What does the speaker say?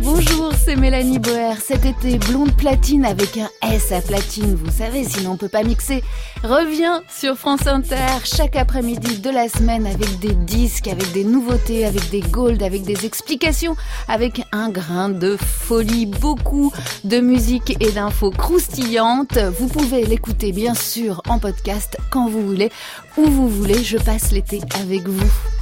Bonjour, c'est Mélanie Boer. Cet été, Blonde Platine avec un S à platine, vous savez, sinon on peut pas mixer, revient sur France Inter chaque après-midi de la semaine avec des disques, avec des nouveautés, avec des golds, avec des explications, avec un grain de folie, beaucoup de musique et d'infos croustillantes. Vous pouvez l'écouter bien sûr en podcast quand vous voulez, où vous voulez. Je passe l'été avec vous.